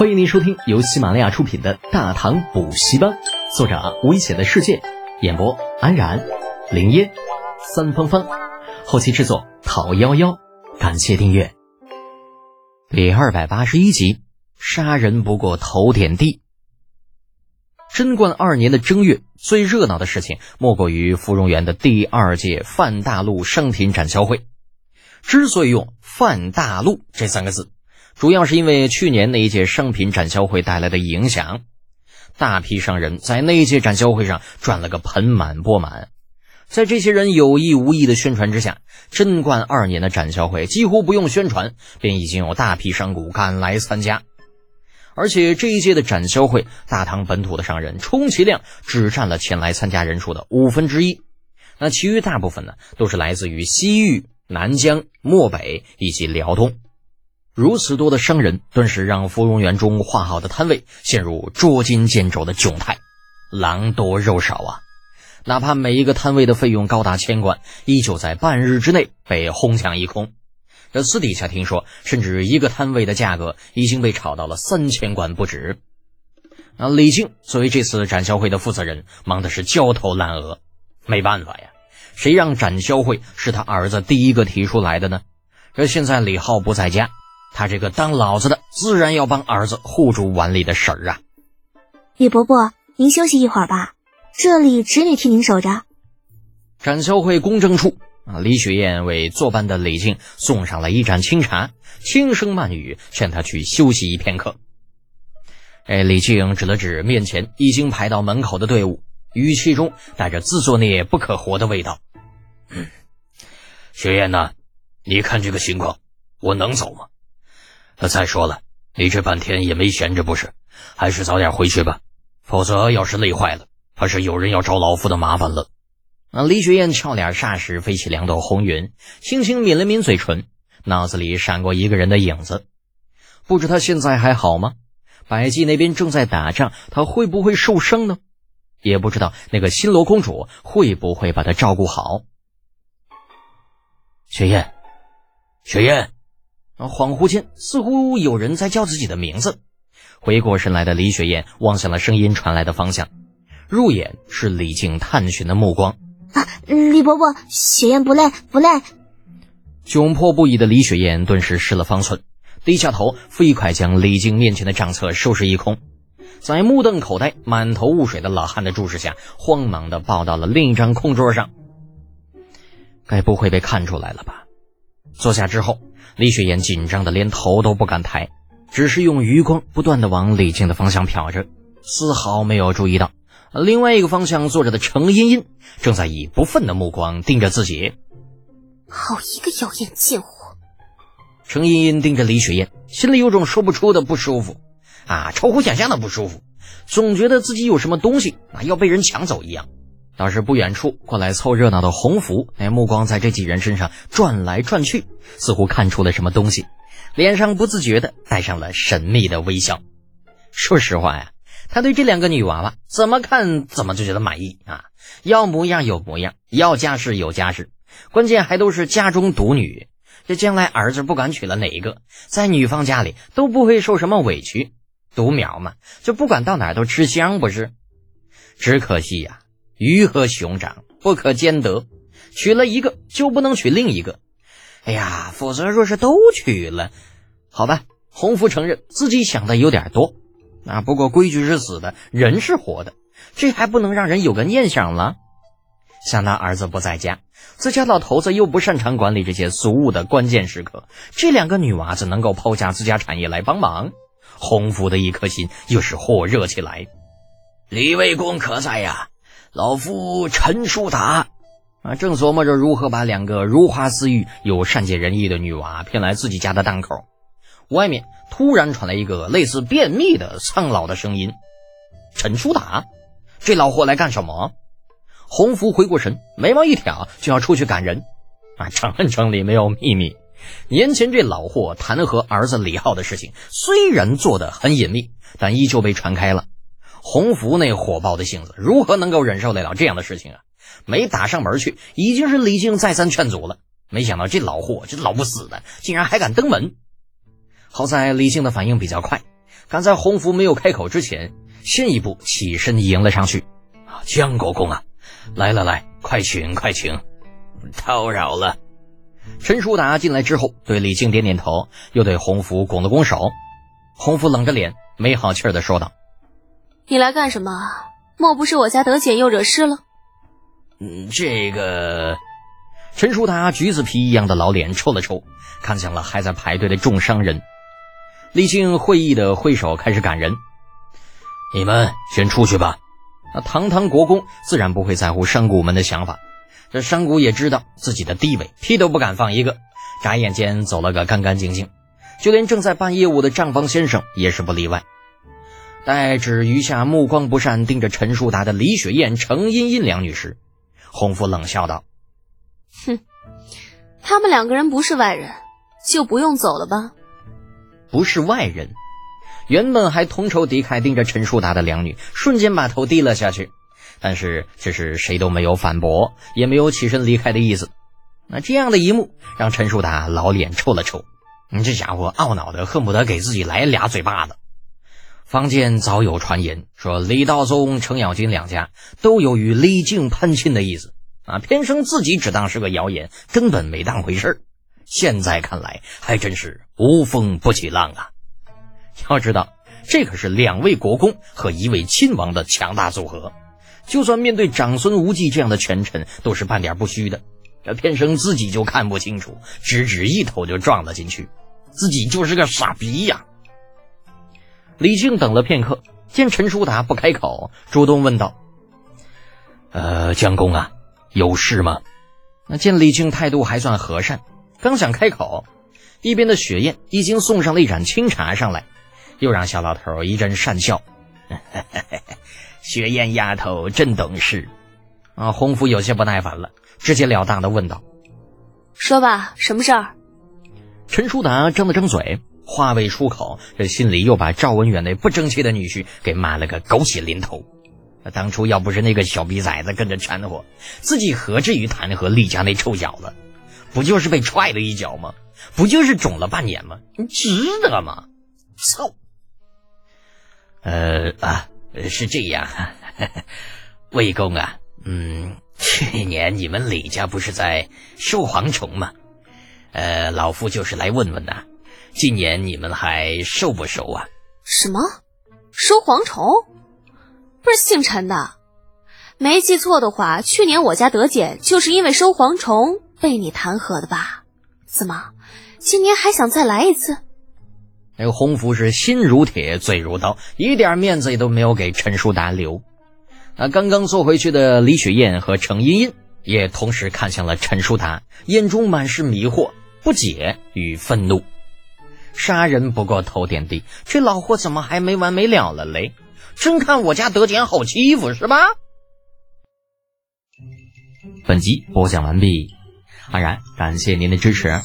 欢迎您收听由喜马拉雅出品的《大唐补习班》，作者危险的世界，演播安然、林烟、三芳芳，后期制作讨幺幺，感谢订阅。第二百八十一集，杀人不过头点地。贞观二年的正月，最热闹的事情莫过于芙蓉园的第二届泛大陆商品展销会。之所以用“泛大陆”这三个字，主要是因为去年那一届商品展销会带来的影响。大批商人在那一届展销会上赚了个盆满钵满，在这些人有意无意的宣传之下，贞观二年的展销会几乎不用宣传，便已经有大批商贾赶来参加。而且这一届的展销会，大唐本土的商人充其量只占了前来参加人数的五分之一，那其余大部分呢，都是来自于西域、南疆、漠北以及辽东。如此多的商人，顿时让芙蓉园中画好的摊位陷入捉襟见肘的窘态，狼多肉少啊！哪怕每一个摊位的费用高达千贯，依旧在半日之内被哄抢一空。这私底下听说，甚至一个摊位的价格已经被炒到了三千贯不止。啊，李靖作为这次展销会的负责人，忙的是焦头烂额。没办法呀，谁让展销会是他儿子第一个提出来的呢？这现在李浩不在家，他这个当老子的自然要帮儿子护住碗里的食儿啊。李伯伯，您休息一会儿吧，这里侄女替您守着。展销会公证处。啊！李雪燕为坐班的李靖送上了一盏清茶，轻声慢语劝他去休息一片刻。哎，李靖指了指面前已经排到门口的队伍，语气中带着自作孽不可活的味道：“ 雪燕呐，你看这个情况，我能走吗？再说了，你这半天也没闲着不是？还是早点回去吧，否则要是累坏了，怕是有人要找老夫的麻烦了。”那！李雪燕俏脸霎时飞起两朵红云，轻轻抿了抿嘴唇，脑子里闪过一个人的影子。不知他现在还好吗？百济那边正在打仗，他会不会受伤呢？也不知道那个新罗公主会不会把他照顾好。雪燕，雪燕！啊！恍惚间，似乎有人在叫自己的名字。回过神来的李雪燕望向了声音传来的方向，入眼是李靖探寻的目光。啊，李伯伯，雪燕不累不累。窘迫不已的李雪燕顿时失了方寸，低下头，飞快将李靖面前的账册收拾一空，在目瞪口呆、满头雾水的老汉的注视下，慌忙的抱到了另一张空桌上。该不会被看出来了吧？坐下之后，李雪燕紧张的连头都不敢抬，只是用余光不断的往李静的方向瞟着，丝毫没有注意到。另外一个方向坐着的程茵茵，正在以不忿的目光盯着自己。好一个妖艳贱货！程茵茵盯着李雪燕，心里有种说不出的不舒服，啊，超乎想象的不舒服，总觉得自己有什么东西啊要被人抢走一样。倒是不远处过来凑热闹的洪福，那，目光在这几人身上转来转去，似乎看出了什么东西，脸上不自觉的带上了神秘的微笑。说实话呀。他对这两个女娃娃怎么看怎么就觉得满意啊，要模样有模样，要家世有家世，关键还都是家中独女。这将来儿子不管娶了哪一个，在女方家里都不会受什么委屈。独苗嘛，就不管到哪都吃香，不是？只可惜呀，鱼和熊掌不可兼得，娶了一个就不能娶另一个。哎呀，否则若是都娶了，好吧，洪福承认自己想的有点多。啊，不过规矩是死的，人是活的，这还不能让人有个念想了。想他儿子不在家，自家老头子又不擅长管理这些俗物的关键时刻，这两个女娃子能够抛下自家产业来帮忙，洪福的一颗心又是火热起来。李卫公可在呀？老夫陈叔达啊，正琢磨着如何把两个如花似玉又善解人意的女娃骗来自己家的档口。外面突然传来一个类似便秘的苍老的声音：“陈叔达，这老货来干什么？”洪福回过神，眉毛一挑，就要出去赶人。啊，长安城里没有秘密，年前这老货弹劾儿子李浩的事情，虽然做得很隐秘，但依旧被传开了。洪福那火爆的性子，如何能够忍受得了这样的事情啊？没打上门去，已经是李靖再三劝阻了。没想到这老货，这老不死的，竟然还敢登门。好在李靖的反应比较快，赶在洪福没有开口之前，先一步起身迎了上去。啊江国公啊，来来来，快请快请，叨扰了。陈叔达进来之后，对李靖点点头，又对洪福拱了拱手。洪福冷着脸，没好气儿的说道：“你来干什么？莫不是我家德简又惹事了？”嗯，这个。陈叔达橘子皮一样的老脸抽了抽，看向了还在排队的众商人。李靖会意的挥手开始赶人：“你们先出去吧。”那堂堂国公自然不会在乎商贾们的想法。这商贾也知道自己的地位，屁都不敢放一个，眨眼间走了个干干净净。就连正在办业务的账房先生也是不例外。待至余下目光不善盯着陈叔达的李雪燕、程茵茵两女时，洪福冷笑道：“哼，他们两个人不是外人，就不用走了吧？不是外人。”原本还同仇敌忾盯着陈叔达的两女，瞬间把头低了下去。但是却是谁都没有反驳，也没有起身离开的意思。那这样的一幕让陈叔达老脸抽了抽，你这家伙懊恼的恨不得给自己来俩嘴巴子。坊间早有传言说李道宗、程咬金两家都有与李靖攀亲的意思啊，偏生自己只当是个谣言，根本没当回事儿。现在看来还真是无风不起浪啊。要知道，这可是两位国公和一位亲王的强大组合，就算面对长孙无忌这样的权臣，都是半点不虚的。这偏生自己就看不清楚，直直一头就撞了进去，自己就是个傻逼呀！李靖等了片刻，见陈叔达不开口，主动问道：“呃，江公啊，有事吗？”那见李靖态度还算和善，刚想开口，一边的雪雁已经送上了一盏清茶上来。又让小老头一阵讪笑，雪雁丫头真懂事。啊，洪福有些不耐烦了，直截了当的问道：“说吧，什么事儿？”陈叔达张了张嘴，话未出口，这心里又把赵文远那不争气的女婿给骂了个狗血淋头。当初要不是那个小逼崽子跟着掺和，自己何至于弹劾厉家那臭小子？不就是被踹了一脚吗？不就是肿了半年吗？你值得吗？操！呃啊，是这样，魏公啊，嗯，去年你们李家不是在收蝗虫吗？呃，老夫就是来问问呐，今年你们还收不收啊？什么？收蝗虫？不是姓陈的？没记错的话，去年我家德简就是因为收蝗虫被你弹劾的吧？怎么，今年还想再来一次？那个洪福是心如铁，嘴如刀，一点面子也都没有给陈叔达留。那刚刚坐回去的李雪燕和程茵茵也同时看向了陈叔达，眼中满是迷惑、不解与愤怒。杀人不过头点地，这老货怎么还没完没了了嘞？真看我家德简好欺负是吧？本集播讲完毕，安然感谢您的支持。